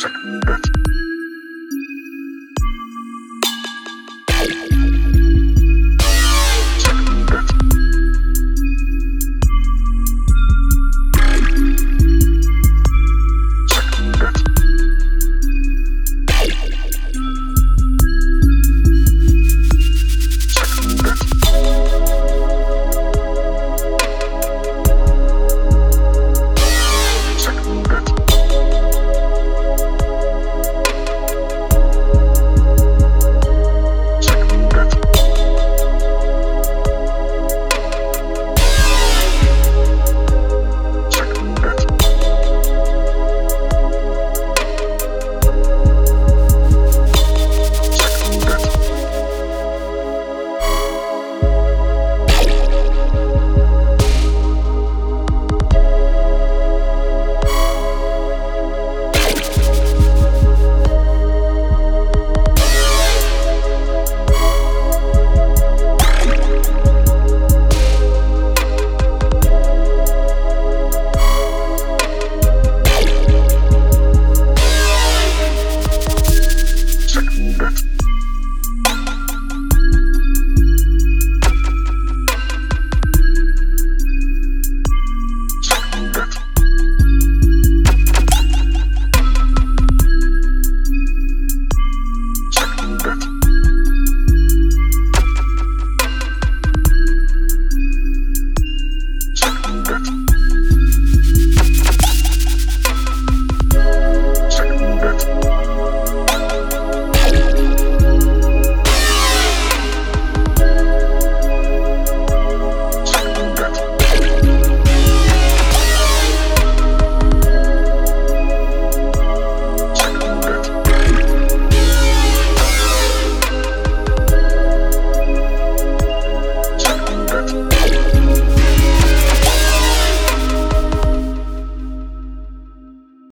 second.